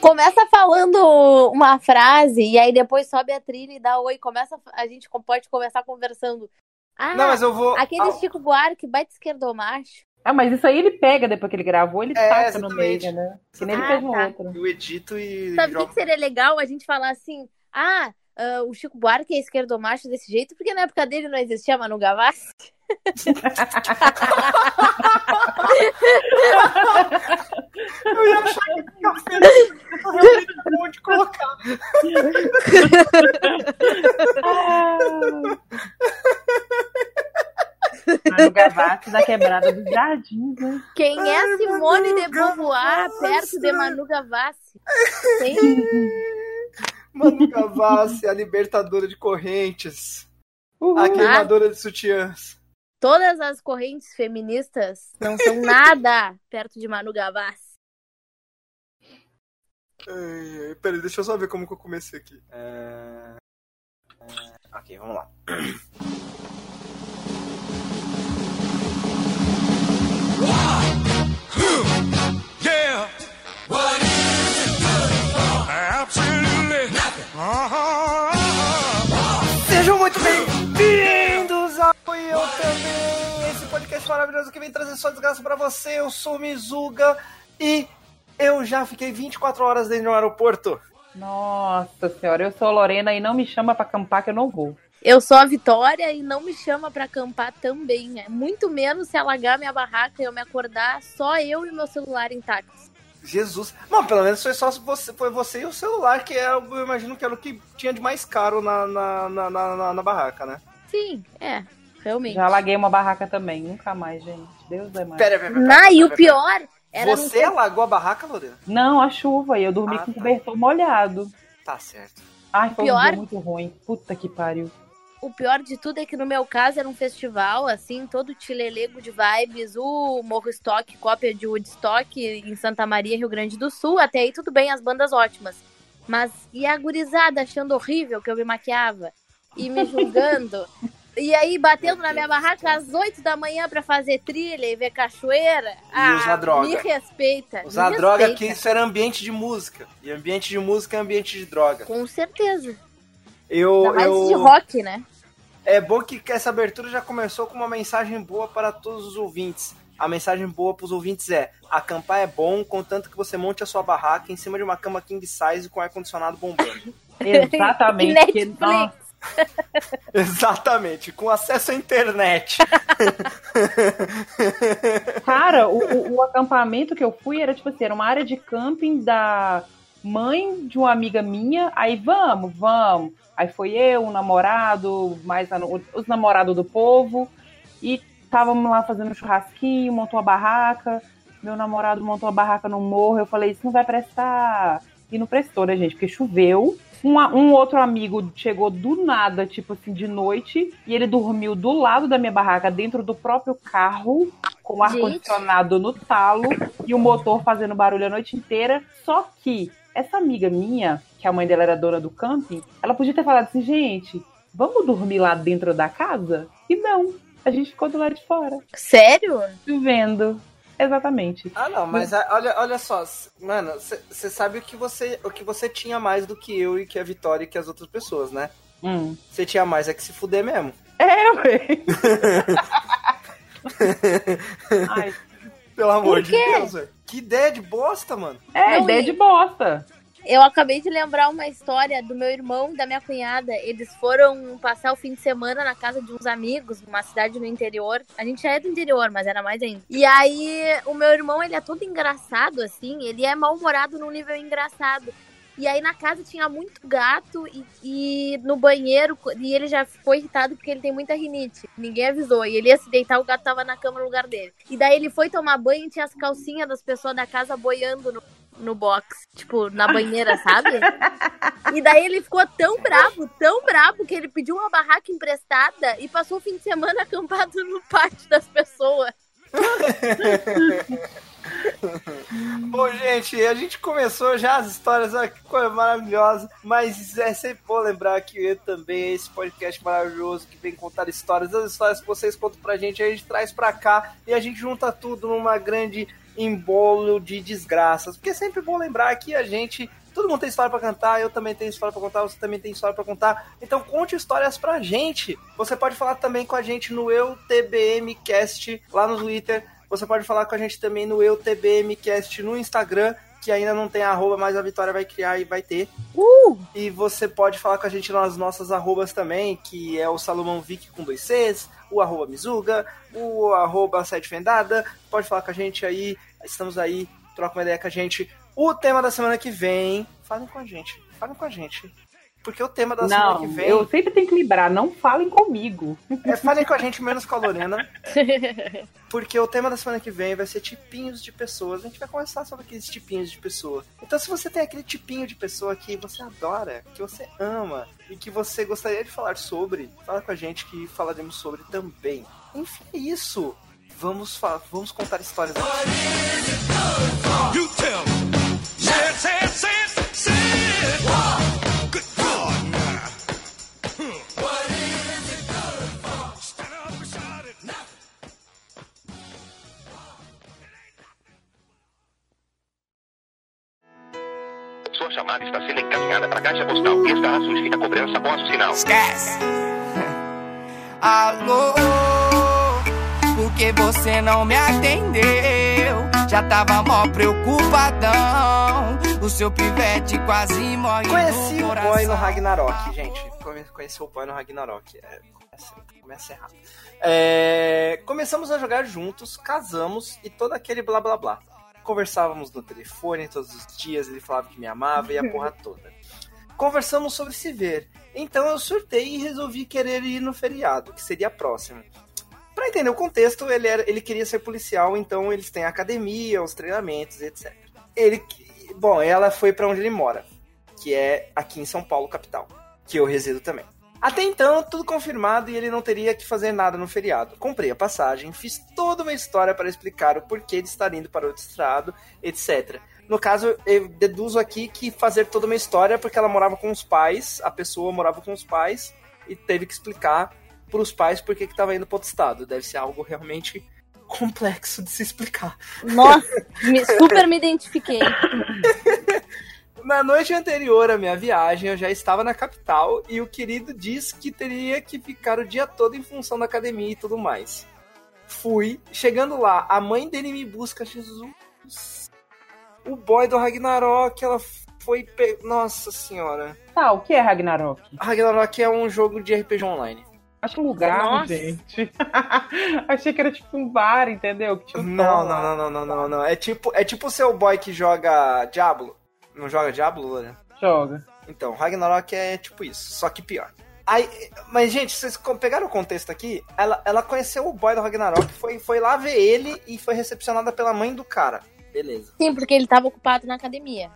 Começa falando uma frase e aí depois sobe a trilha e dá oi. Começa, a gente pode começar conversando. Ah, Não, mas eu vou. aquele Ah, Chico Buarque, baita esquerdomacho. Ah, mas isso aí ele pega depois que ele gravou, ele É, taca no meio, né? Que nem ele Ah, fez no tá. outro. Eu edito e. Sabe o que, seria legal a gente falar assim? Ah, ah, o Chico Buarque é esquerdomacho desse jeito, porque na época dele não existia Manu Gavassi. Eu ia achar que feliz. Eu realmente bom de colocar. Manu Gavassi da quebrada dos jardins, né? Quem é Ai, Simone Manu de Beauvoir perto de Manu Gavassi? Manu Gavassi, a libertadora de correntes. Uhul. A queimadora de sutiãs. Todas as correntes feministas não são nada perto de Manu Gavassi. Ai, ai, Peraí, deixa eu só ver como que eu comecei aqui. É... é, Ok, vamos lá. maravilhoso que vem trazer só desgraça pra você. Eu sou o Mizuga e eu já fiquei 24 horas dentro de um aeroporto. Nossa senhora, eu sou a Lorena e não me chama pra acampar que eu não vou. Eu sou a Vitória e não me chama pra acampar também. É muito menos se alagar minha barraca e eu me acordar só eu e meu celular intactos. Jesus. Bom, pelo menos foi só você, foi você e o celular, que é, eu imagino que era o que tinha de mais caro na, na, na, na, na- na barraca, né? Sim, é, realmente. Já alaguei uma barraca também, nunca mais, gente. Deus é mais. Pera, pera, pera, pera, e o pior era Você ter- alagou a barraca, Lorena? Não, a chuva, e eu dormi Ah, com o tá. cobertor molhado. Tá certo. Ai, foi um Pior- dia muito ruim. Puta que pariu. O pior de tudo é que no meu caso era um festival, assim, todo tilelego de vibes, o Morro Stock, cópia de Woodstock em Santa Maria, Rio Grande do Sul. Até aí tudo bem, as bandas ótimas. Mas e a gurizada achando horrível que eu me maquiava e me julgando. E aí batendo na minha barraca às 8 da manhã pra fazer trilha e ver cachoeira. Ah, usar droga. Me respeita. Usar me droga respeita. que isso era ambiente de música. E ambiente de música é ambiente de droga. Com certeza. Eu, Ainda mais eu... de rock, né? É bom que essa abertura já começou com uma mensagem boa para todos os ouvintes. A mensagem boa para os ouvintes é: acampar é bom, contanto que você monte a sua barraca em cima de uma cama king size com ar-condicionado bombando. Exatamente. E Netflix. nossa, Exatamente, com acesso à internet. Cara, o, o- o acampamento que eu fui era tipo assim, era uma área de camping da mãe de uma amiga minha. Aí vamos, vamos. Aí foi eu, um namorado, mais a- os namorados do povo. E estávamos lá fazendo um churrasquinho, montou a barraca. Meu namorado montou a barraca no morro. Eu falei, isso não vai prestar. E não prestou, né, gente? Porque choveu. Um, um outro amigo chegou do nada, tipo assim, de noite, e ele dormiu do lado da minha barraca, dentro do próprio carro, com ar-condicionado no talo e o motor fazendo barulho a noite inteira. Só que essa amiga minha, que a mãe dela era dona do camping, ela podia ter falado assim, gente, vamos dormir lá dentro da casa? E não, a gente ficou do lado de fora, Sério? vendo. Exatamente. Ah, não, mas a- olha, olha só, mano, você sabe o que você o que você tinha mais do que eu e que a Vitória e que as outras pessoas, né? Hum. Você tinha mais é que se fuder mesmo. É, ué. Ai, Pelo amor de? Deus, velho. Que ideia de bosta, mano. é, Não, ideia e- de bosta. Eu acabei de lembrar uma história do meu irmão e da minha cunhada. Eles foram passar o fim de semana na casa de uns amigos, numa cidade no interior. A gente já é do interior, mas era mais ainda. E aí, o meu irmão, ele é todo engraçado, assim. Ele é mal-humorado num nível engraçado. E aí, na casa tinha muito gato e, e no banheiro, e ele já ficou irritado porque ele tem muita rinite. Ninguém avisou. E ele ia se deitar, o gato tava na cama no lugar dele. E daí ele foi tomar banho e tinha as calcinhas das pessoas da casa boiando no, no box, tipo, na banheira, sabe? E daí ele ficou tão bravo, tão bravo, que ele pediu uma barraca emprestada e passou o fim de semana acampado no pátio das pessoas. Bom, gente, a gente começou já as histórias, olha que coisa maravilhosa, mas é sempre bom lembrar que eu também é esse podcast maravilhoso que vem contar histórias, as histórias que vocês contam pra gente, a gente traz pra cá e a gente junta tudo numa grande embolo de desgraças. Porque é sempre bom lembrar que a gente. Todo mundo tem história pra cantar, eu também tenho história pra contar, você também tem história pra contar. Então conte histórias pra gente. Você pode falar também com a gente no EuTBMcast lá no Twitter. Você pode falar com a gente também no EuTBMcast no Instagram, que ainda não tem arroba, mas a Vitória vai criar e vai ter. Uh! E você pode falar com a gente nas nossas arrobas também, que é o Salomão Vic com dois Cs, o arroba Mizuga, o arroba Sete Fendada. Pode falar com a gente aí, estamos aí, troca uma ideia com a gente. O tema da semana que vem, falem com a gente, falem com a gente. Porque o tema da semana Não, que vem eu sempre tenho que lembrar, não falem comigo. é falem com a gente menos com a Lorena. Porque o tema da semana que vem vai ser tipinhos de pessoas. A gente vai conversar sobre aqueles tipinhos de pessoa. Então, se você tem aquele tipinho de pessoa que você adora, que você ama e que você gostaria de falar sobre, fala com a gente que falaremos sobre também. Enfim, é isso. Vamos, vamos contar histórias aqui. You tell me. Caixa postal. Estará sujeita a cobrança após o sinal. Esquece. Alô, por que você não me atendeu? Já tava mó preocupadão. O seu pivete quase morre Conheci no o boy no Ragnarok, gente. Come- Conheci o boy no Ragnarok. É, começa, começa errado. É, começamos a jogar juntos, casamos e todo aquele blá blá blá. Conversávamos no telefone todos os dias, ele falava que me amava e a porra toda. Conversamos sobre se ver. Então eu surtei e resolvi querer ir no feriado, que seria próximo. Pra entender o contexto, ele, era, ele queria ser policial, então eles têm a academia, os treinamentos, etc. Ele, bom, ela foi pra onde ele mora, que é aqui em São Paulo, capital, que eu resido também. Até então, tudo confirmado e ele não teria que fazer nada no feriado. Comprei a passagem, fiz toda uma história para explicar o porquê de estar indo para outro estado, etc. No caso, eu deduzo aqui que fazer toda uma história porque ela morava com os pais, a pessoa morava com os pais e teve que explicar para os pais por que estava indo para outro estado. Deve ser algo realmente complexo de se explicar. Nossa, me- super me identifiquei. Na noite anterior à minha viagem, eu já estava na capital e o querido disse que teria que ficar o dia todo em função da academia e tudo mais. Fui, chegando lá, a mãe dele me busca, Jesus. O boy do Ragnarok, ela foi. Pe... Nossa senhora. Tá, o que é Ragnarok? Ragnarok é um jogo de RPG online. Acho que um lugar, Nossa. gente. Achei que era tipo um bar, entendeu? Um Não, não, não, não, não, não, não. É tipo, é tipo o seu boy que joga Diablo. Não joga Diablo, Lorena? Joga. Então, Ragnarok é tipo isso, só que pior. Aí, mas, gente, vocês pegaram o contexto aqui? Ela, ela conheceu o boy do Ragnarok, foi, foi lá ver ele e foi recepcionada pela mãe do cara. Beleza. Sim, porque ele tava ocupado na academia.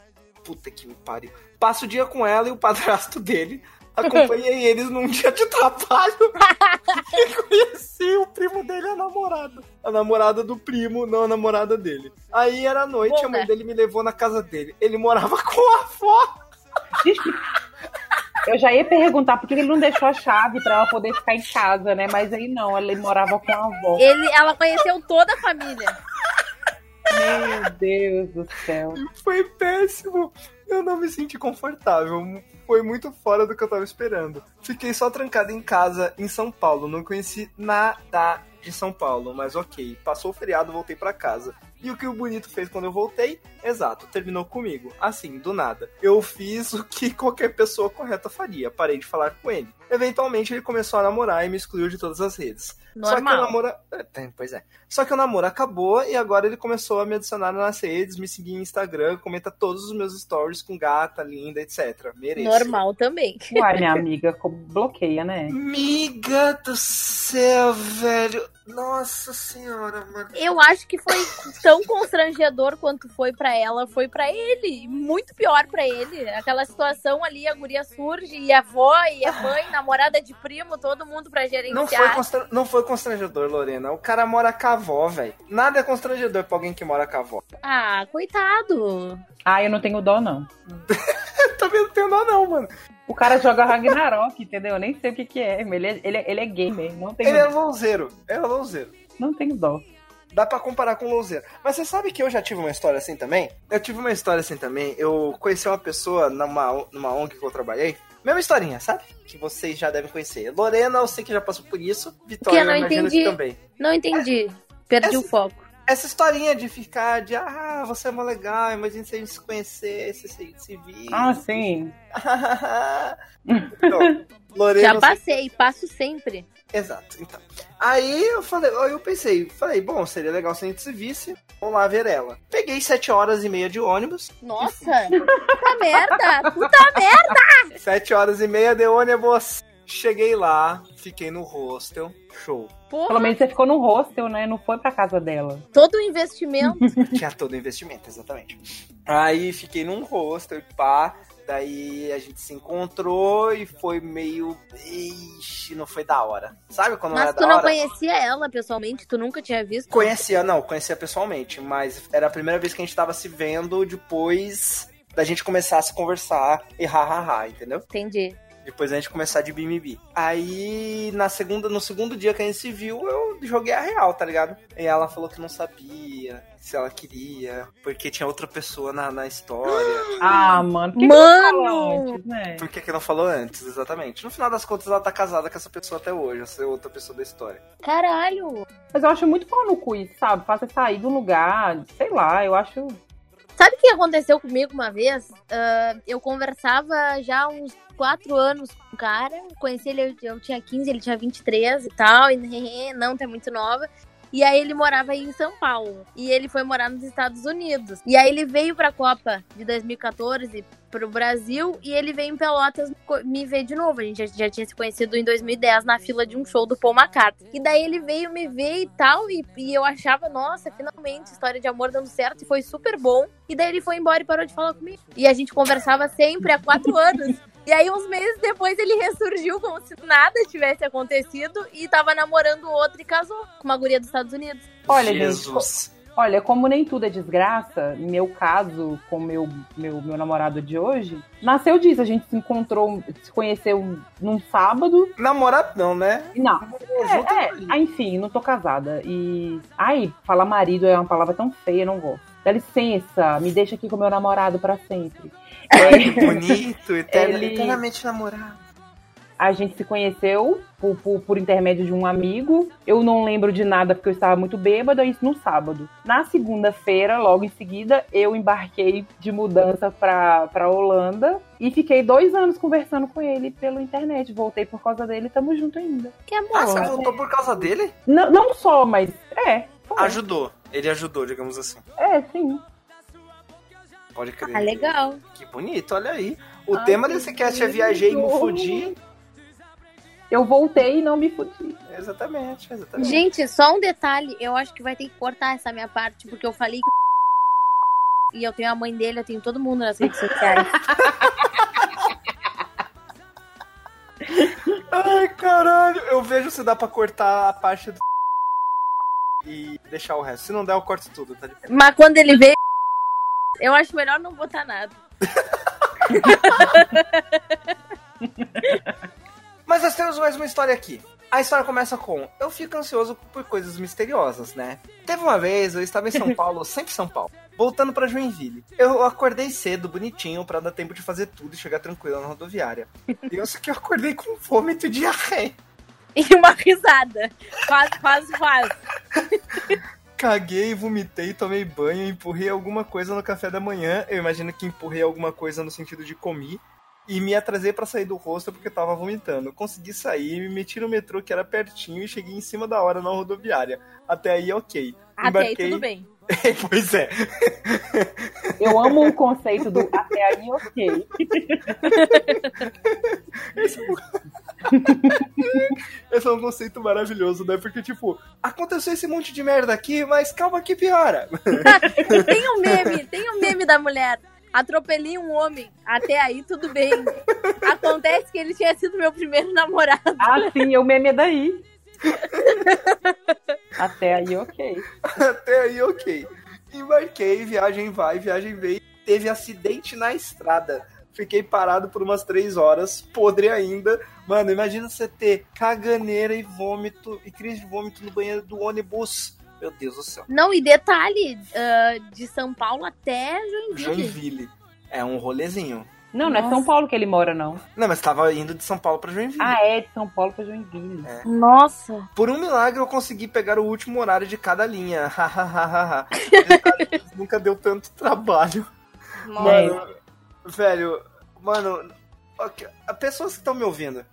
Puta que pariu. Passa o dia com ela e o padrasto dele. Acompanhei eles num dia de trabalho. e conheci o primo dele e a namorada. A namorada do primo, não a namorada dele. Aí era noite, Bom, a mãe né? dele me levou na casa dele. Ele morava com a avó. Eu já ia perguntar por que ele não deixou a chave pra ela poder ficar em casa, né? Mas aí não, ele morava com a avó. Ele, ela conheceu toda a família. Meu Deus do céu. Foi péssimo. Eu não me senti confortável. Foi muito fora do que eu tava esperando. Fiquei só trancado em casa em São Paulo. Não conheci nada de São Paulo, mas ok. Passou o feriado, voltei pra casa. E o que o bonito fez quando eu voltei? Exato, terminou comigo. Assim, do nada. Eu fiz o que qualquer pessoa correta faria. Parei de falar com ele. Eventualmente ele começou a namorar e me excluiu de todas as redes. Só que o Normal. namoro. é, Pois é. Só que o namoro acabou e agora ele começou a me adicionar nas redes, me seguir em Instagram, comenta todos os meus stories com gata, linda, etc. Mereço. Normal também. Uai, minha amiga, bloqueia, né? Miga do céu, velho. Nossa senhora, mano. Eu acho que foi tão constrangedor quanto foi pra ela, foi pra ele. Muito pior pra ele. Aquela situação ali, a guria surge e a avó e a mãe, namorada de primo, todo mundo pra gerenciar. Não foi, constra- não foi constrangedor, Lorena. O cara mora com a avó, velho. Nada é constrangedor pra alguém que mora com a avó. Ah, coitado. Ah, eu não tenho dó, não. Também não tenho nada, não, mano. O cara joga Ragnarok, entendeu? Eu nem sei o que que é. Ele é, ele é, ele é gamer, não tenho, Ele é louzeiro. Ele é louzeiro. não tenho dó. Dá pra comparar com louzeiro. Mas você sabe que eu já tive uma história assim também? Eu tive uma história assim também. Eu conheci uma pessoa numa, numa ONG que eu trabalhei. Mesma historinha, sabe? Que vocês já devem conhecer. Lorena, eu sei que já passou por isso. Vitória, eu não eu imagino entendi. que também. Não entendi. Perdi Essa- o foco. Essa historinha de ficar de, ah, você é mó legal, imagina se a gente se conhecer, se, se, se vir. Ah, sim. então, Lorena, Já passei, passo sempre. Exato, então. Aí eu falei, eu pensei, falei, bom, seria legal se a gente se visse, vamos lá ver ela. Peguei sete horas e meia de ônibus, Nossa, puta merda, puta merda. sete horas e meia de ônibus. Cheguei lá, fiquei no hostel, show. Pelo Porra, menos você ficou no hostel, né? Não foi pra casa dela. todo o investimento. Tinha todo o investimento, exatamente. Aí fiquei num hostel e pá. Daí a gente se encontrou e foi meio. Ixi, não foi da hora. Sabe quando não Mas é tu da não hora? conhecia ela pessoalmente? Tu nunca tinha visto? Conhecia, não, conhecia pessoalmente, mas era a primeira vez que a gente tava se vendo depois da gente começar a se conversar e ha-ha-ha, entendeu? Entendi. Depois da gente começar de bimibi. Aí, na segunda, no segundo dia que a gente se viu, eu joguei a real, tá ligado? E ela falou que não sabia se ela queria, porque tinha outra pessoa na, na história. Ah, mano. Por que Mano! que não falou antes, né? Por que, que não falou antes, exatamente? No final das contas, ela tá casada com essa pessoa até hoje, essa é outra pessoa da história. Caralho. Mas eu acho muito pau no cu isso, sabe? Faça sair do lugar, sei lá, eu acho. Sabe o que aconteceu comigo uma vez? Ah, eu conversava já há uns quatro anos com um cara. Conheci ele, eu, tinha 15, ele tinha 23 e tal. E não, tá muito nova. E aí ele morava aí em São Paulo. E ele foi morar nos Estados Unidos. E aí ele veio pra Copa de 2014 pro Brasil. E ele veio em Pelotas me ver de novo. A gente já, já tinha se conhecido em 2010 na fila de um show do Paul McCartney. E daí ele veio me ver e tal. E, e eu achava, nossa, finalmente, história de amor dando certo. E foi super bom. E daí ele foi embora e parou de falar comigo. E a gente conversava sempre há quatro anos. E aí, uns meses depois, ele ressurgiu como se nada tivesse acontecido e tava namorando outro e casou com uma guria dos Estados Unidos. Olha, gente, Jesus. olha, como nem tudo é desgraça, meu caso com meu, meu, meu namorado de hoje, nasceu disso. A gente se encontrou, se conheceu num sábado. Namorado não, né? Não, É, é, ah, enfim, não tô casada. E. Ai, falar marido é uma palavra tão feia, não gosto. Dá licença, me deixa aqui com meu namorado pra sempre. É, Bonito, eterna- Ele- eternamente namorado. a gente se conheceu por, por, por intermédio de um amigo. Eu não lembro de nada porque eu estava muito bêbada, isso no sábado. Na segunda-feira, logo em seguida, eu embarquei de mudança pra, pra Holanda e fiquei dois anos conversando com ele pela internet. Voltei por causa dele e tamo junto ainda. Que amor. Ah, você voltou por causa dele? Não, não só, mas é. foi. Ajudou. Ele ajudou, digamos assim. É, sim. Pode crer. Ah, legal. Que bonito, olha aí. O Ai, tema desse cast é viajei e me fudi. Eu voltei e não me fudi. Exatamente, exatamente. Gente, só um detalhe. Eu acho que vai ter que cortar essa minha parte, porque eu falei que. E eu tenho a mãe dele, eu tenho todo mundo nas redes sociais. Ai, caralho. Eu vejo se dá pra cortar a parte do. E deixar o resto. Se não der, eu corto tudo, tá ligado? Mas quando ele veio, eu acho melhor não botar nada. Mas nós temos mais uma história aqui. A história começa com: Eu fico ansioso por coisas misteriosas, né? Teve uma vez, eu estava em São Paulo, sempre São Paulo, voltando pra Joinville. Eu acordei cedo, bonitinho, pra dar tempo de fazer tudo e chegar tranquilo na rodoviária. E eu só que eu acordei com vômito e diarreia. E uma risada. Quase, quase, quase. Caguei, vomitei, tomei banho, empurrei alguma coisa no café da manhã. Eu imagino que empurrei alguma coisa no sentido de comi. E me atrasei pra sair do rosto porque eu tava vomitando. Consegui sair, me meti no metrô que era pertinho e cheguei em cima da hora na rodoviária. Até aí, ok. Até aí Embarquei- tudo bem. pois é. Eu amo o conceito do até aí, ok. Esse é um conceito maravilhoso, né? Porque, tipo, aconteceu esse monte de merda aqui, mas calma que piora. Tem um meme, tem um meme da mulher. Atropelei um homem. Até aí tudo bem. Acontece que ele tinha sido meu primeiro namorado. Ah, sim, o meme é daí. Até aí, ok. Até aí, ok. Embarquei, viagem vai, viagem veio. Teve acidente na estrada. Fiquei parado por umas três horas, podre ainda. Mano, imagina você ter caganeira e vômito e crise de vômito no banheiro do ônibus. Meu Deus do céu. Não, e detalhe, ah, de São Paulo até Joinville. Joinville. É um rolezinho. Não, não é Nossa. São Paulo que ele mora, não. Não, mas tava indo de São Paulo pra Joinville. Ah, é de São Paulo pra Joinville. Nossa. Por um milagre eu consegui pegar o último horário de cada linha. Hahaha. Nunca deu tanto trabalho. Mano, velho, mano, ok, a pessoas que estão me ouvindo.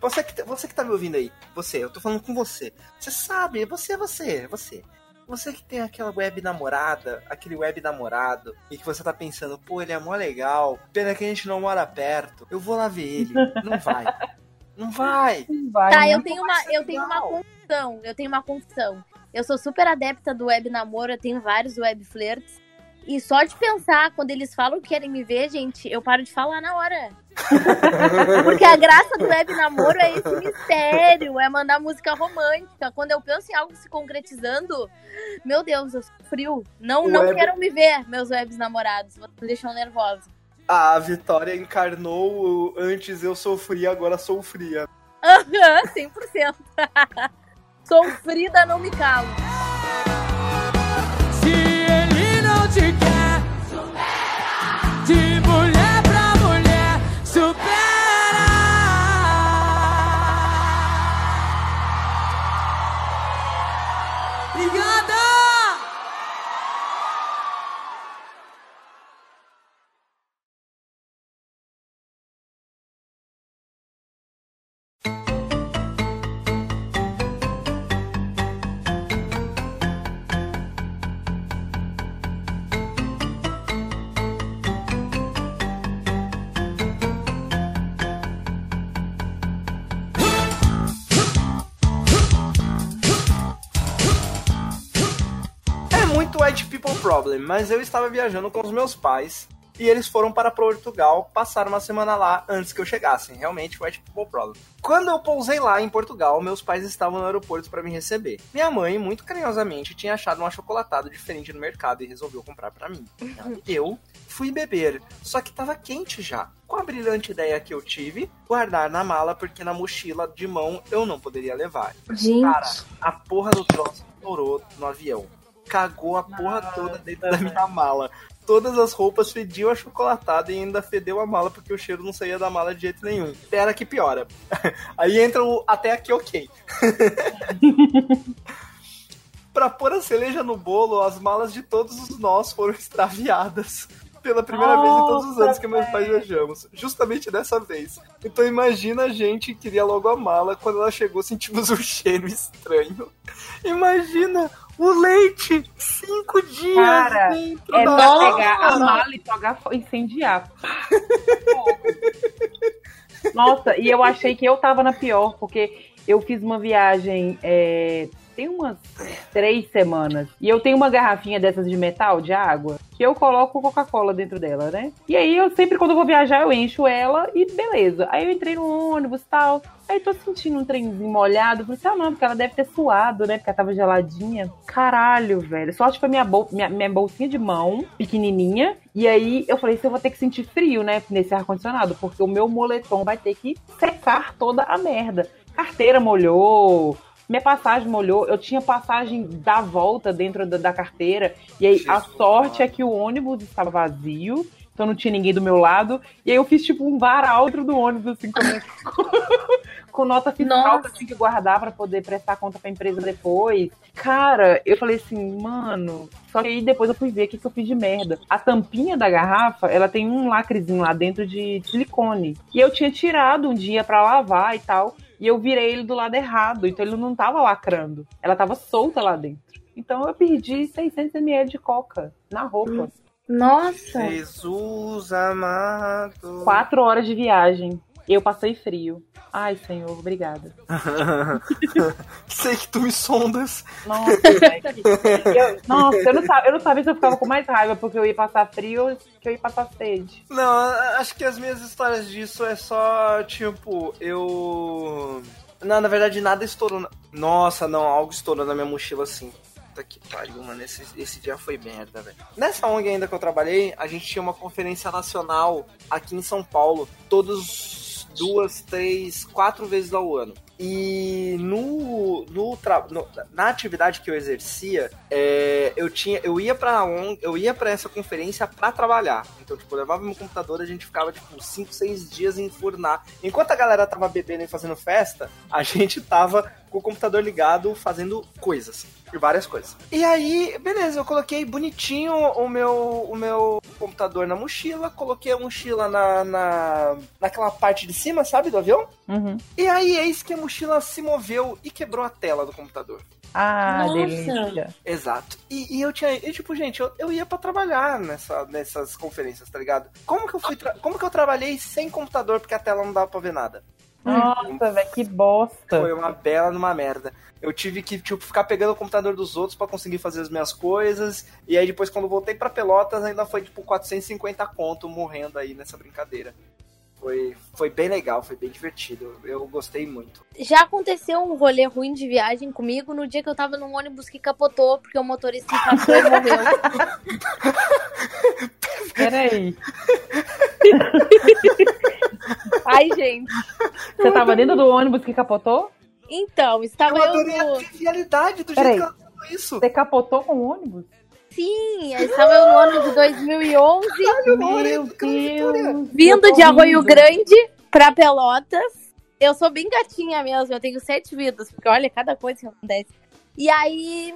Você que, você que tá me ouvindo aí, você, eu tô falando com você. Você sabe, você é você, é você. Você que tem aquela web namorada, aquele web namorado, e que você tá pensando, pô, ele é mó legal, pena que a gente não mora perto, eu vou lá ver ele. Não vai. Não vai. Não vai, Tá, né? eu tenho uma, eu tenho uma confusão. Eu tenho uma confusão. Eu sou super adepta do web namoro, eu tenho vários web flirts. E só de pensar, quando eles falam que querem me ver, gente, eu paro de falar na hora. Porque a graça do web namoro é esse mistério, é mandar música romântica. Quando eu penso em algo se concretizando, meu Deus, eu sou frio. Não, não Web- queiram me ver, meus webs namorados. Me deixam nervosa. A Vitória encarnou antes eu sofria, agora sou fria. Aham, 100%. Sofrida, não me calo. Ele problem, mas eu estava viajando com os meus pais e eles foram para Portugal, passaram uma semana lá antes que eu chegasse. Realmente white people problem. Quando eu pousei lá em Portugal, meus pais estavam no aeroporto para me receber. Minha mãe, muito carinhosamente, tinha achado um achocolatado diferente no mercado e resolveu comprar para mim. Eu fui beber, só que tava quente já. Com a brilhante ideia que eu tive, guardar na mala porque na mochila de mão eu não poderia levar. Gente. Cara, a porra do troço estourou no avião. Cagou a porra toda dentro da minha mala. Todas as roupas fediam achocolatado e ainda fedeu a mala porque o cheiro não saía da mala de jeito nenhum. Pera que piora. Aí entra o até aqui ok. pra pôr a cereja no bolo, as malas de todos os nós foram extraviadas. Pela primeira vez em todos os anos que meus pais viajamos. Justamente dessa vez. Então imagina a gente que queria logo a mala. Quando ela chegou, sentimos um cheiro estranho. Imagina o leite! Cinco dias Cara, É da pra Nossa. pegar a mala e jogar incendiar. Nossa, e eu achei que eu tava na pior, porque eu fiz uma viagem é, tem umas três semanas. E eu tenho uma garrafinha dessas de metal, de água, que eu coloco Coca-Cola dentro dela, né? E aí eu sempre, quando eu vou viajar, eu encho ela e beleza. Aí eu entrei no ônibus e tal. Aí tô sentindo um trenzinho molhado. Falei assim, ah, não, porque ela deve ter suado, né? Porque ela tava geladinha. Caralho, velho. Sorte foi minha, bol minha, minha bolsinha de mão, pequenininha. E aí eu falei, se eu vou ter que sentir frio, né? Nesse ar-condicionado. Porque o meu moletom vai ter que secar toda a merda. Carteira molhou. Minha passagem molhou, eu tinha passagem da volta dentro da, da carteira, e aí a Jesus, sorte é que o ônibus estava vazio, então não tinha ninguém do meu lado, e aí eu fiz tipo um varal dentro do ônibus, assim, com, com nota fiscal Nossa. que eu guardar pra poder prestar conta pra empresa depois. Cara, eu falei assim, mano. Só que aí depois eu fui ver o que, que eu fiz de merda. A tampinha da garrafa, ela tem um lacrezinho lá dentro de silicone. E eu tinha tirado um dia pra lavar e tal. E eu virei ele do lado errado, então ele não tava lacrando. Ela tava solta lá dentro. Então eu perdi 600ml de coca na roupa. Nossa. Jesus amado. Quatro horas de viagem. Eu passei frio. Ai, senhor, obrigada. Sei que tu me sondas. Nossa. Eu- Nossa, eu não, sabia, eu não sabia se eu ficava com mais raiva porque eu ia passar frio ou que eu ia passar sede. Não, acho que as minhas histórias disso é só, tipo, eu. Não, na verdade nada estourou. na- Nossa, não, algo estourou na minha mochila assim. Puta que pariu, mano. Esse, esse dia foi merda, velho. Nessa ONG ainda que eu trabalhei, a gente tinha uma conferência nacional aqui em São Paulo, todos duas, três, quatro vezes ao ano. E no, no, no- na atividade que eu exercia, é, eu tinha, eu ia para eu ia para essa conferência para trabalhar. Então, tipo, eu levava meu computador, a gente ficava tipo 5, 6 dias em furnar. Enquanto a galera tava bebendo e fazendo festa, a gente tava o computador ligado fazendo coisas, e várias coisas. E aí, beleza, eu coloquei bonitinho o meu o meu computador na mochila, coloquei a mochila na, na naquela parte de cima, sabe, do avião? Uhum. E aí, eis que a mochila se moveu e quebrou a tela do computador. Ah, Nossa. delícia. Exato. E, e eu tinha. E, tipo, gente, eu, eu ia pra trabalhar nessa, nessas conferências, tá ligado? Como que eu fui. tra- Como que eu trabalhei sem computador porque a tela não dava pra ver nada? Nossa, velho, que bosta. Foi uma bela numa merda. Eu tive que, tipo, ficar pegando o computador dos outros pra conseguir fazer as minhas coisas. E aí depois, quando voltei pra Pelotas, ainda foi, tipo, 450 conto morrendo aí nessa brincadeira. Foi, foi bem legal, foi bem divertido. Eu gostei muito. Já aconteceu um rolê ruim de viagem comigo no dia que eu tava num ônibus que capotou porque o motorista infartou e morreu. Peraí. Ai, gente. Você tava dentro do ônibus que capotou? Então, estava Eu eu adorei a no... trivialidade do jeito Peraí. que ela falou isso. Você capotou com o ônibus? Sim, estava eu no ano de 2011, Meu Deus. vindo de Arroio. Grande pra Pelotas. Eu sou bem gatinha mesmo, eu tenho sete vidas, porque olha, cada coisa que acontece. E aí,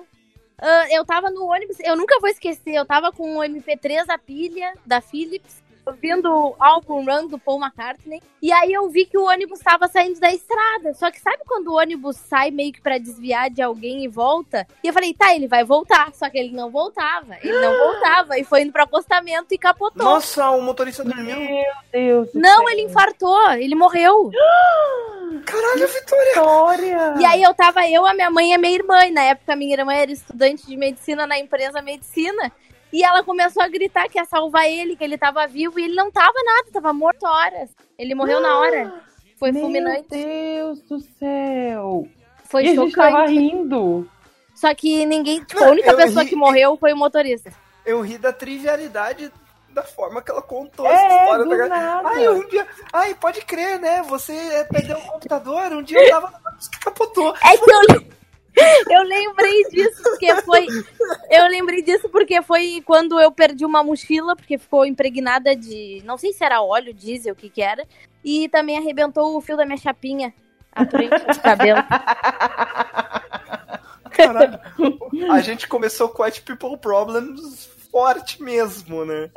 ah, eu tava no ônibus, eu nunca vou esquecer, eu tava com o MP3 a pilha da Philips, ouvindo o álbum Run do Paul McCartney. E aí eu vi que o ônibus tava saindo da estrada. Só que sabe quando o ônibus sai meio que pra desviar de alguém e volta? E eu falei, tá, ele vai voltar. Só que ele não voltava. Ele não voltava. E foi indo pro acostamento e capotou. Nossa, o motorista dormiu. Meu Deus. Não, ele infartou, ele morreu. Caralho, Vitória! História. E aí eu tava eu, a minha mãe e a minha irmã. E na época a minha irmã era estudante de medicina na empresa Medicina. E ela começou a gritar que ia salvar ele, que ele tava vivo. E ele não tava nada, tava morto horas. Ele morreu na hora. Foi Meu fulminante. Deus do céu. Foi e a gente tava chocante. rindo. Só que ninguém. Tipo, a única Eu pessoa ri- que morreu foi o motorista. Eu ri da trivialidade da forma que ela contou É, essa história. do tá nada. Ai, um dia. Ai, pode crer, né? Você perdeu o computador. Um dia eu tava no que capotou. É que eu, eu lembrei disso porque foi. Eu lembrei disso porque foi quando eu perdi uma mochila, porque ficou impregnada de. Não sei se era óleo, diesel, o que que era. E também arrebentou o fio da minha chapinha. A frente do cabelo. Caralho. A gente começou com White People Problems forte mesmo, né?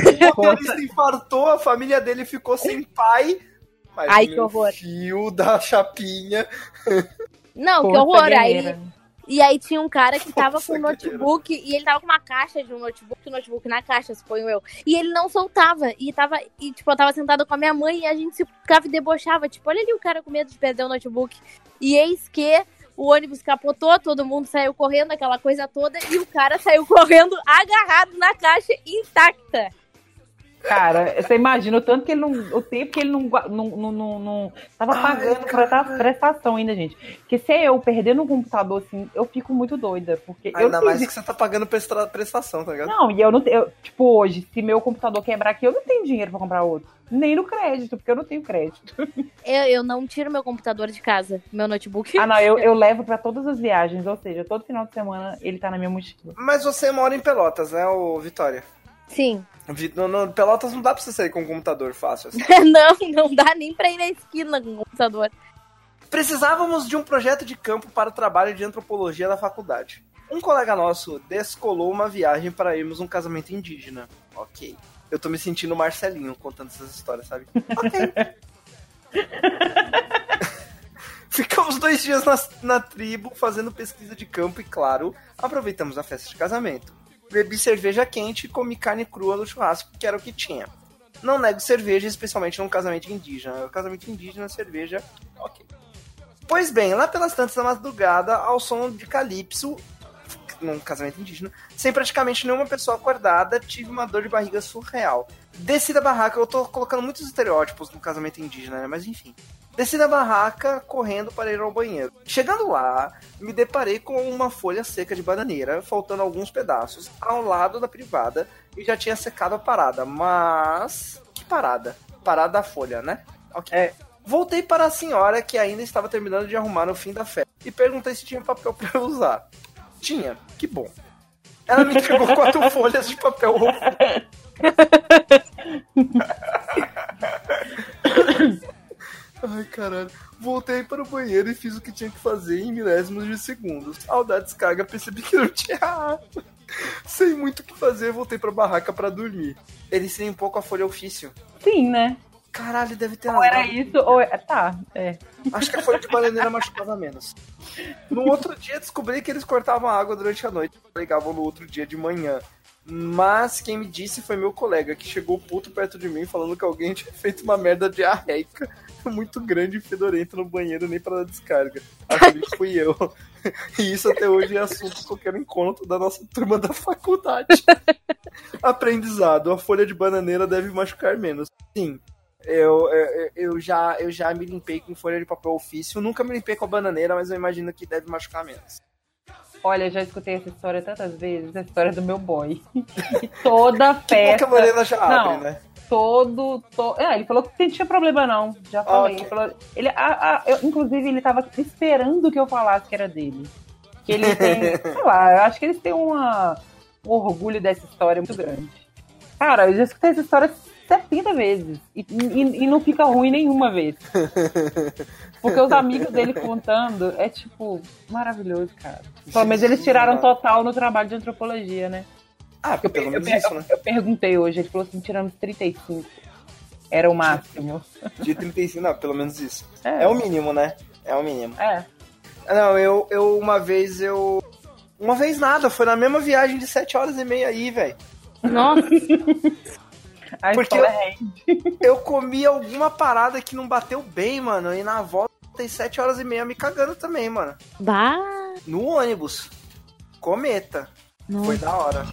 O motorista infartou, a família dele ficou sem pai. Mas Ai, o que horror. fio da chapinha. Não, que Força horror. Aí, e aí tinha um cara que tava Nossa, com um que notebook e ele tava com uma caixa de um notebook, o notebook na caixa, suponho eu. E ele não soltava. E tava, e, tipo, eu tava sentada com a minha mãe e a gente se ficava e debochava. Tipo, olha ali o cara com medo de perder o notebook. E eis que o ônibus capotou, todo mundo saiu correndo, aquela coisa toda, e o cara saiu correndo agarrado na caixa intacta. Cara, você imagina o tanto que ele não. O tempo que ele não, não, não, não, não tava Ai, pagando pra cara. essa prestação ainda, gente. Porque se eu perdendo um computador assim, eu fico muito doida. Porque eu Ainda não mais tenho- que você tá pagando prestação, tá ligado? Não, e eu não tenho. Tipo, hoje, se meu computador quebrar aqui, eu não tenho dinheiro pra comprar outro. Nem no crédito, porque eu não tenho crédito. Eu, eu não tiro meu computador de casa, meu notebook. Ah, não, eu, eu levo pra todas as viagens, ou seja, todo final de semana ele tá na minha mochila. Mas você mora em Pelotas, né, ô Vitória? Sim. No, no- Pelotas não dá pra você sair com um computador fácil assim. não, não dá nem pra ir na esquina com o computador. Precisávamos de um projeto de campo para o trabalho de antropologia da faculdade. Um colega nosso descolou uma viagem para irmos um casamento indígena. Ok. Eu tô me sentindo Marcelinho contando essas histórias, sabe? Ok. Ficamos dois dias na, na tribo fazendo pesquisa de campo e, claro, aproveitamos a festa de casamento. Bebi cerveja quente e comi carne crua no churrasco, que era o que tinha. Não nego cerveja, especialmente num casamento indígena. Casamento indígena, cerveja, ok. Pois bem, lá pelas tantas da madrugada, ao som de calypso, num casamento indígena, sem praticamente nenhuma pessoa acordada, tive uma dor de barriga surreal. Desci da barraca, eu tô colocando muitos estereótipos no casamento indígena, né? Mas enfim. Desci da barraca correndo para ir ao banheiro. Chegando lá, me deparei com uma folha seca de bananeira, faltando alguns pedaços, ao lado da privada, e já tinha secado a parada. Mas. Que parada? Parada da folha, né? Ok. É. Voltei para a senhora que ainda estava terminando de arrumar no fim da festa e perguntei se tinha papel para usar. Tinha, que bom. Ela me entregou quatro folhas de papel Ai, caralho. Voltei para o banheiro e fiz o que tinha que fazer em milésimos de segundos. Ao dar descarga, percebi que não tinha água. Sem muito o que fazer, voltei pra barraca pra dormir. Ele se limpou com a folha ofício. Sim, né? Caralho, deve ter Ou era isso, ou. é- Tá, é. Acho que a folha de bananeira machucava menos. No outro dia, descobri que eles cortavam a água durante a noite e pegavam no outro dia de manhã. Mas quem me disse foi meu colega, que chegou puto perto de mim falando que alguém tinha feito uma merda diarreica muito grande e fedorenta no banheiro nem para dar descarga. Achei que fui eu. E isso até hoje é assunto de qualquer encontro da nossa turma da faculdade. Aprendizado: a folha de bananeira deve machucar menos. Sim. Eu, eu, eu já, eu já me limpei com folha de papel ofício. Nunca me limpei com a bananeira, mas eu imagino que deve machucar menos. Olha, eu já escutei essa história tantas vezes, a história do meu boy. E toda bom que a festa. já Não. abre, né? todo. to- É, ele falou que não tinha problema, não. Já falei. ok. Ele falou- ele, eu- inclusive, ele tava esperando que eu falasse que era dele. Que ele tem. sei lá, eu acho que eles têm uma, um orgulho dessa história muito grande. Cara, eu já escutei essa história 70 vezes. E, e- e não fica ruim nenhuma vez. Porque os amigos dele contando é, tipo, maravilhoso, cara. Pelo menos eles tiraram total no trabalho de antropologia, né? Ah, Eu, pelo eu- menos eu- isso, né? eu perguntei hoje, ele falou assim, tiramos 35. Era o máximo. De 35, não, pelo menos isso. É. É o mínimo, né? É o mínimo. É. Não, eu, eu uma vez eu. Uma vez nada, foi na mesma viagem de 7 horas e meia aí, velho. Nossa, A Porque história é Eu comi alguma parada que não bateu bem, mano. E na volta tem 7 horas e meia me cagando também, mano. bah. No ônibus. Cometa. Foi da hora.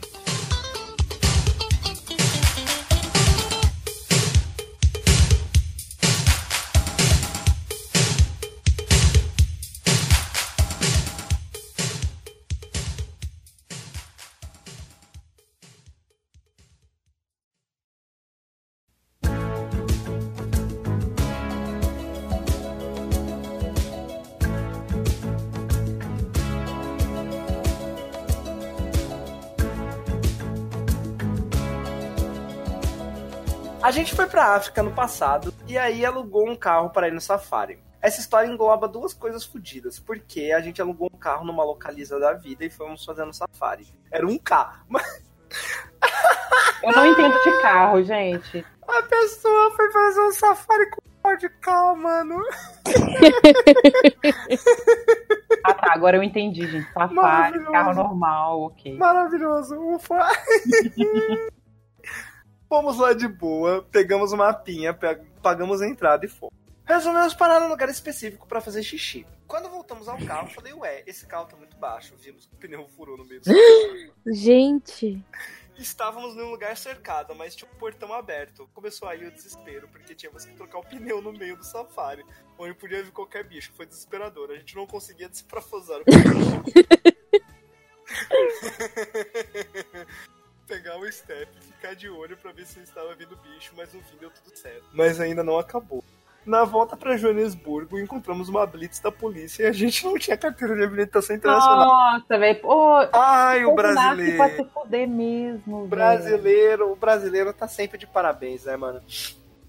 A gente foi pra África no passado e aí alugou um carro para ir no safari. Essa história engloba duas coisas fodidas, porque a gente alugou um carro numa localiza da vida e fomos fazendo safari. Era um carro, mas Eu não entendo de carro, gente. a pessoa foi fazer um safari com pó de carro, mano. Ah, tá. Agora eu entendi, gente. Safari, carro normal, ok. Maravilhoso. Ufa. fomos lá de boa, pegamos uma mapinha, pe- pagamos a entrada e fomos. Resolvemos parar num lugar específico pra fazer xixi. Quando voltamos ao carro, falei, ué, esse carro tá muito baixo. Vimos que o pneu furou no meio do Gente. Estávamos num lugar cercado, mas tinha um portão aberto. Começou aí o desespero, porque tínhamos que trocar o pneu no meio do safari, onde podia vir qualquer bicho. Foi desesperador. A gente não conseguia desparafusar o pneu. Pegar o step e ficar de olho pra ver se estava vindo bicho, mas no fim deu tudo certo. Mas ainda não acabou. Na volta pra Joanesburgo, encontramos uma blitz da polícia e a gente não tinha carteira de habilitação internacional. Nossa, velho. Ai, o brasileiro. pra se fuder mesmo, brasileiro, o brasileiro tá sempre de parabéns, né, mano?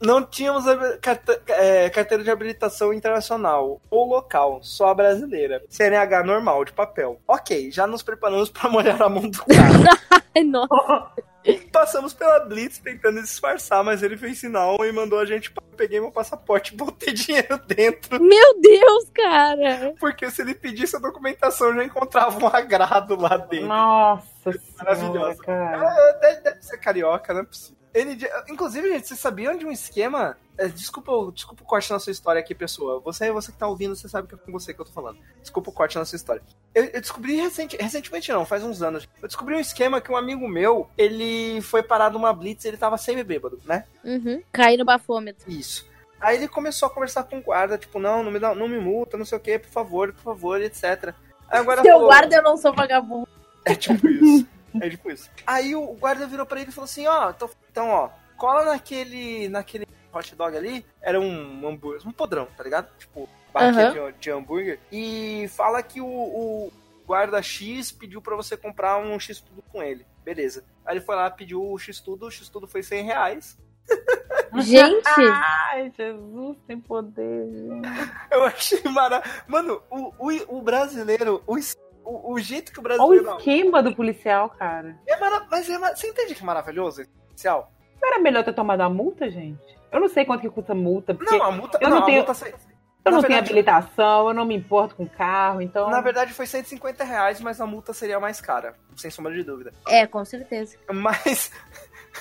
Não tínhamos a carte- é, carteira de habilitação internacional ou local, só a brasileira. CNH normal, de papel. Ok, já nos preparamos pra molhar a mão do cara. Ai, nossa. Passamos pela Blitz tentando disfarçar, mas ele fez sinal e mandou a gente. Peguei meu passaporte e botei dinheiro dentro. Meu Deus, cara. Porque se ele pedisse a documentação, eu já encontrava um agrado lá dentro. Nossa senhora, Maravilhosa. cara. Ah, deve, deve ser carioca, não é possível. Ele, inclusive, gente, vocês sabiam de um esquema? É, Desculpa, o- desculpa o corte na sua história aqui, pessoa. Você, você que tá ouvindo, você sabe que é com você que eu tô falando. Desculpa o corte na sua história. Eu, eu descobri recente, recentemente, não, faz uns anos. Eu descobri um esquema que um amigo meu, ele foi parar numa blitz ele tava semi-bêbado, né? Uhum. Caí no bafômetro. Isso. Aí ele começou a conversar com o guarda, tipo, não, não me, dá, não me multa, não sei o que, por favor, por favor, etc. Aí guarda Seu falou, guarda, eu não sou vagabundo. é tipo isso. É tipo isso. Aí o guarda virou pra ele e falou assim, ó, então, então, ó, cola naquele, naquele hot dog ali era um hambúrguer, um podrão, tá ligado? Tipo, barraquinha de, de hambúrguer. E fala que o, o guarda X pediu pra você comprar um X tudo com ele. Beleza. Aí ele foi lá, pediu o X tudo, o X tudo foi 100 reais. Gente, Ai, Jesus tem poder, gente. Eu achei maravilhoso. Mano, o, o, o brasileiro, o, es- o, o jeito que o Olha brasileiro. o esquema do policial, cara. É mara... Mas é mar... você entende que é maravilhoso esse policial? Não era melhor ter tomado a multa, gente? Eu não sei quanto que custa a multa, porque Não, a multa. eu não, não tenho- multa eu não na tenho verdade- habilitação, eu não me importo com carro, então... Na verdade foi 150 reais, mas a multa seria mais cara, sem sombra de dúvida. é, com certeza. Mas.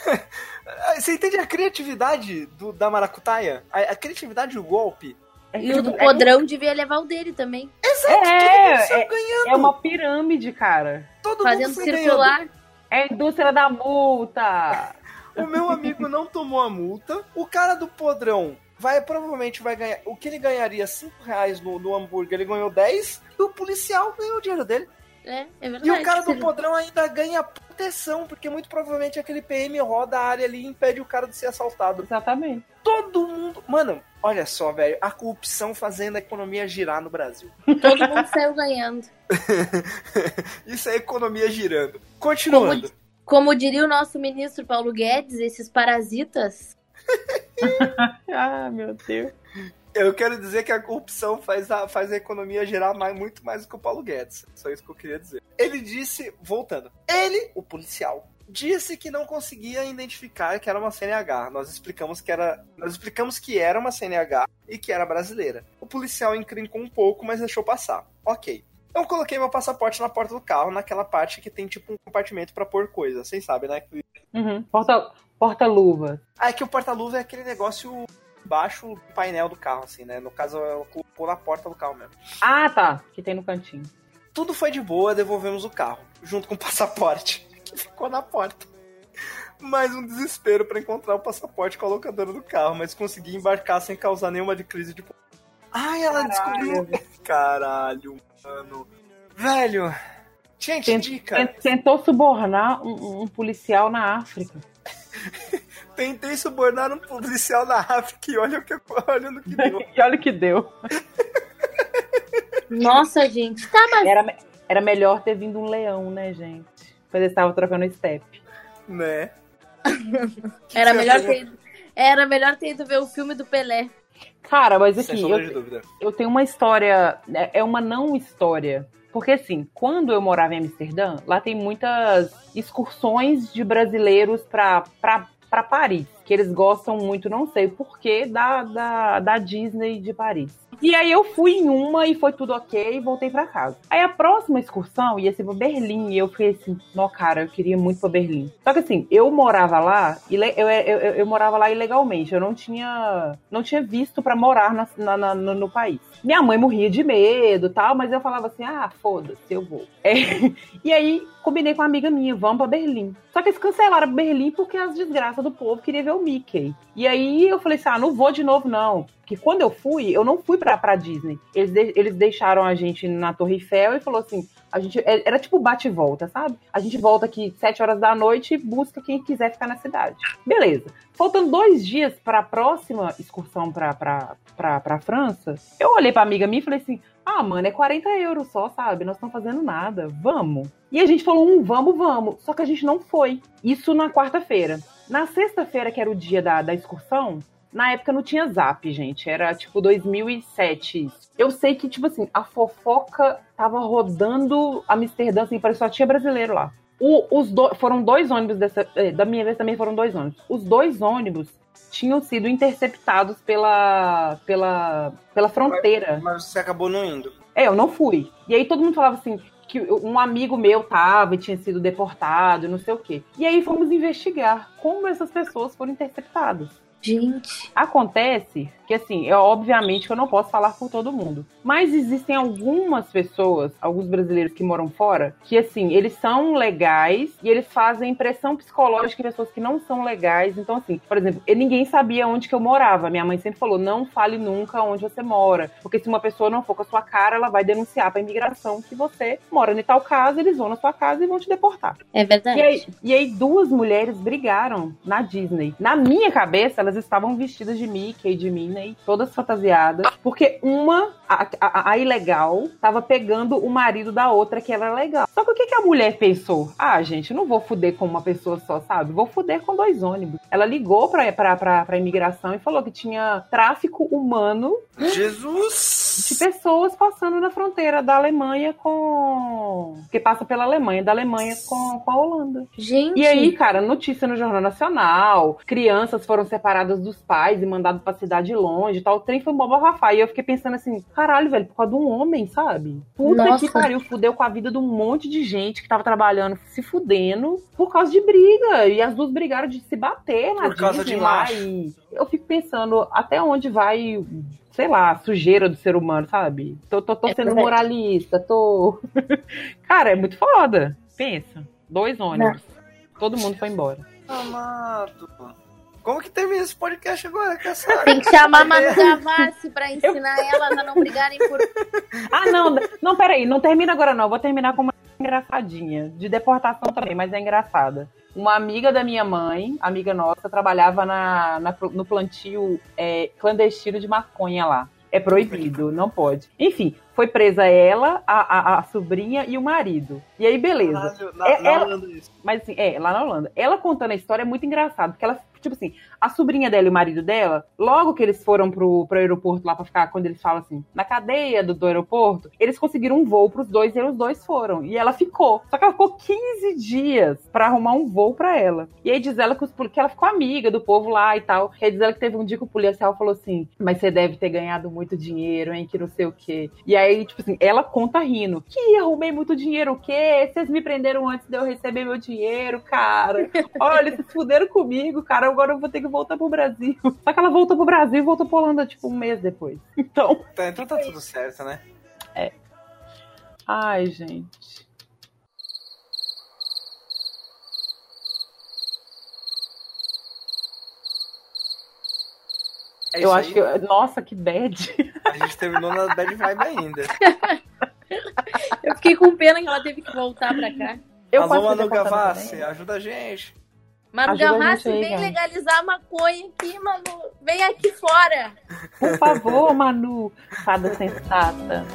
Você entende a criatividade do, da maracutaia? A, a criatividade do golpe? É, E o do é- podrão devia levar o dele também. Exato, É, é- ganhando. é uma pirâmide, cara. Todo Fazendo ganhando. circular. É a indústria da multa. O meu amigo não tomou a multa. O cara do podrão vai provavelmente vai ganhar. O que ele ganharia 5 reais no, no hambúrguer, ele ganhou 10. E o policial ganhou o dinheiro dele. É, é verdade. E o cara do podrão ainda ganha proteção, porque muito provavelmente aquele PM roda a área ali e impede o cara de ser assaltado. Exatamente. Todo mundo. Mano, olha só, velho. A corrupção fazendo a economia girar no Brasil. Todo mundo saiu ganhando. Isso é economia girando. Continuando. Como diria o nosso ministro Paulo Guedes, esses parasitas. Ah, meu Deus. Eu quero dizer que a corrupção faz a, faz a economia girar mais, muito mais do que o Paulo Guedes. Só isso que eu queria dizer. Ele disse, voltando, ele, o policial, disse que não conseguia identificar que era uma CNH. Nós explicamos que era, nós explicamos que era uma CNH e que era brasileira. O policial encrencou um pouco, mas deixou passar. Ok. Eu coloquei meu passaporte na porta do carro, naquela parte que tem tipo um compartimento pra pôr coisa. Vocês sabem, né? Uhum. Porta, porta-luva. Ah, é que o porta-luva é aquele negócio baixo do painel do carro, assim, né? No caso, eu colocou na porta do carro mesmo. Ah, tá. Que tem no cantinho. Tudo foi de boa, devolvemos o carro, junto com o passaporte, ficou na porta. Mais um desespero pra encontrar o passaporte com a locadora do carro, mas consegui embarcar sem causar nenhuma de crise de. Ai, ela descobriu. Caralho, mano. Velho. Gente, Tent- dica. tent- Tentou subornar um, um policial na África. Tentei subornar um policial na África e olha, o que, olha no que deu. e olha o que deu. Nossa, gente. Tá, mas Era, era melhor ter vindo um leão, né, gente? Quando eles estavam trocando step. Né? era que melhor ter ido, era melhor ter ido ver o filme do Pelé. Cara, mas aqui, sombra eu, de dúvida. eu tenho uma história. É é uma não história. Porque, assim, quando eu morava em Amsterdã, lá tem muitas excursões de brasileiros pra, pra, pra Paris. Que eles gostam muito, não sei porquê, da, da, da Disney de Paris. E aí eu fui em uma e foi tudo ok e voltei pra casa. Aí a próxima excursão ia ser pra Berlim. E eu fiquei assim, não, cara, eu queria muito pra Berlim. Só que assim, eu morava lá, eu, eu, eu, eu morava lá ilegalmente. Eu não tinha, não tinha visto pra morar na, na- na- no, no país. Minha mãe morria de medo tal, mas eu falava assim, ah, foda-se, eu vou. É, e aí, combinei com uma amiga minha, vamos pra Berlim. Só que eles cancelaram Berlim porque as desgraças do povo queriam ver o Mickey. E aí eu falei assim, ah, não vou de novo não. Porque quando eu fui, eu não fui pra, pra Disney. Eles, de- eles deixaram a gente na Torre Eiffel e falou assim, a gente, é- era tipo bate e volta, sabe? A gente volta aqui sete horas da noite e busca quem quiser ficar na cidade. Beleza. Faltando dois dias para a próxima excursão pra, pra, pra, pra França, eu olhei pra amiga minha e falei assim: ah, mano, é 40 euros só, sabe? Nós estamos fazendo nada. Vamos. E a gente falou: um, vamos, vamos. Só que a gente não foi. Isso na quarta-feira. Na sexta-feira, que era o dia da, da excursão, na época não tinha zap, gente. Era tipo 2007. isso. Eu sei que, tipo assim, a fofoca tava rodando Amsterdã, assim, parece que só tinha brasileiro lá. O- os do- foram dois ônibus dessa. eh, Da minha vez também foram dois ônibus. Os dois ônibus tinham sido interceptados pela, pela, pela fronteira. Mas você acabou não indo. É, eu não fui. E aí todo mundo falava assim que um amigo meu tava e tinha sido deportado, não sei o quê. E aí fomos investigar como essas pessoas foram interceptadas. Gente. Acontece que assim, é obviamente que eu não posso falar por todo mundo. Mas existem algumas pessoas, alguns brasileiros que moram fora, que assim, eles são legais e eles fazem pressão psicológica em pessoas que não são legais. Então, assim, por exemplo, ninguém sabia onde que eu morava. Minha mãe sempre falou: não fale nunca onde você mora. Porque se uma pessoa não for com a sua cara, ela vai denunciar pra imigração que você mora em tal casa, eles vão na sua casa e vão te deportar. É verdade. E aí, e aí duas mulheres brigaram na Disney. Na minha cabeça, elas estavam vestidas de Mickey, de Minnie, todas fantasiadas, porque uma, a, a- a ilegal, tava pegando o marido da outra que era legal. Só que o que, que a mulher pensou? Ah, gente, não vou fuder com uma pessoa só, sabe? Vou fuder com dois ônibus. Ela ligou pra, pra, pra, pra imigração e falou que tinha tráfico humano Jesus! de pessoas passando na fronteira da Alemanha com. que passa pela Alemanha, da Alemanha com, com a Holanda. Gente, E aí, cara, notícia no Jornal Nacional, crianças foram separadas dos pais e mandadas pra cidade longe e tal. O trem foi um bafafá. E eu fiquei pensando assim, caralho, velho, por causa de um homem, sabe? Puta Nossa. que pariu, fudeu com a vida de um monte de gente que tava trabalhando, se fudendo, por causa de briga. E as duas brigaram de se bater na Por causa de lá. macho. E eu fico pensando até onde vai sei lá, a sujeira do ser humano, sabe? Tô, tô, tô É sendo moralista, tô. Cara, é muito foda. Pensa. Dois ônibus. Todo mundo foi embora. Amado. Como que termina esse podcast agora, Cassara? tem que chamar a Manu Gavassi pra ensinar elas a não brigarem por. Ah, não, não, peraí, não termina agora não. Vou terminar com uma engraçadinha. De deportação também, mas é engraçada. Uma amiga da minha mãe, amiga nossa, trabalhava na, na- no plantio é, clandestino de maconha lá. É proibido, não pode. Enfim, foi presa ela, a, a, a sobrinha e o marido. E aí, beleza. Caralho, na, É, na ela- Holanda isso. Mas assim, é, lá na Holanda. Ela contando a história é muito engraçado, porque ela, tipo assim, a sobrinha dela e o marido dela, logo que eles foram pro, pro aeroporto lá pra ficar, quando eles falam assim, na cadeia do, do aeroporto, eles conseguiram um voo pros dois e os dois foram. E ela ficou. Só que ela ficou 15 dias pra arrumar um voo pra ela. E aí diz ela que, os, que ela ficou amiga do povo lá e tal. E aí diz ela que teve um dia que o policial falou assim: Mas você deve ter ganhado muito dinheiro, hein? Que não sei o quê. E aí, tipo assim, ela conta rindo: Que arrumei muito dinheiro o quê? Vocês me prenderam antes de eu receber meu dinheiro, cara. Olha, vocês fuderam comigo, cara. Agora eu vou ter que voltar pro Brasil. Só que ela voltou pro Brasil e voltou pra Holanda, tipo, um mês depois. Então, Tá, então tá tudo certo, né? ai, gente. É eu acho aí. que. Nossa, que bad. A gente terminou na bad vibe ainda. Eu fiquei com pena que ela teve que voltar pra cá. Eu Alô, Manu Gavassi, ajuda a gente. Manu aí, vem cara. legalizar a maconha aqui, Manu. Vem aqui fora. Por favor, Manu, fada sensata.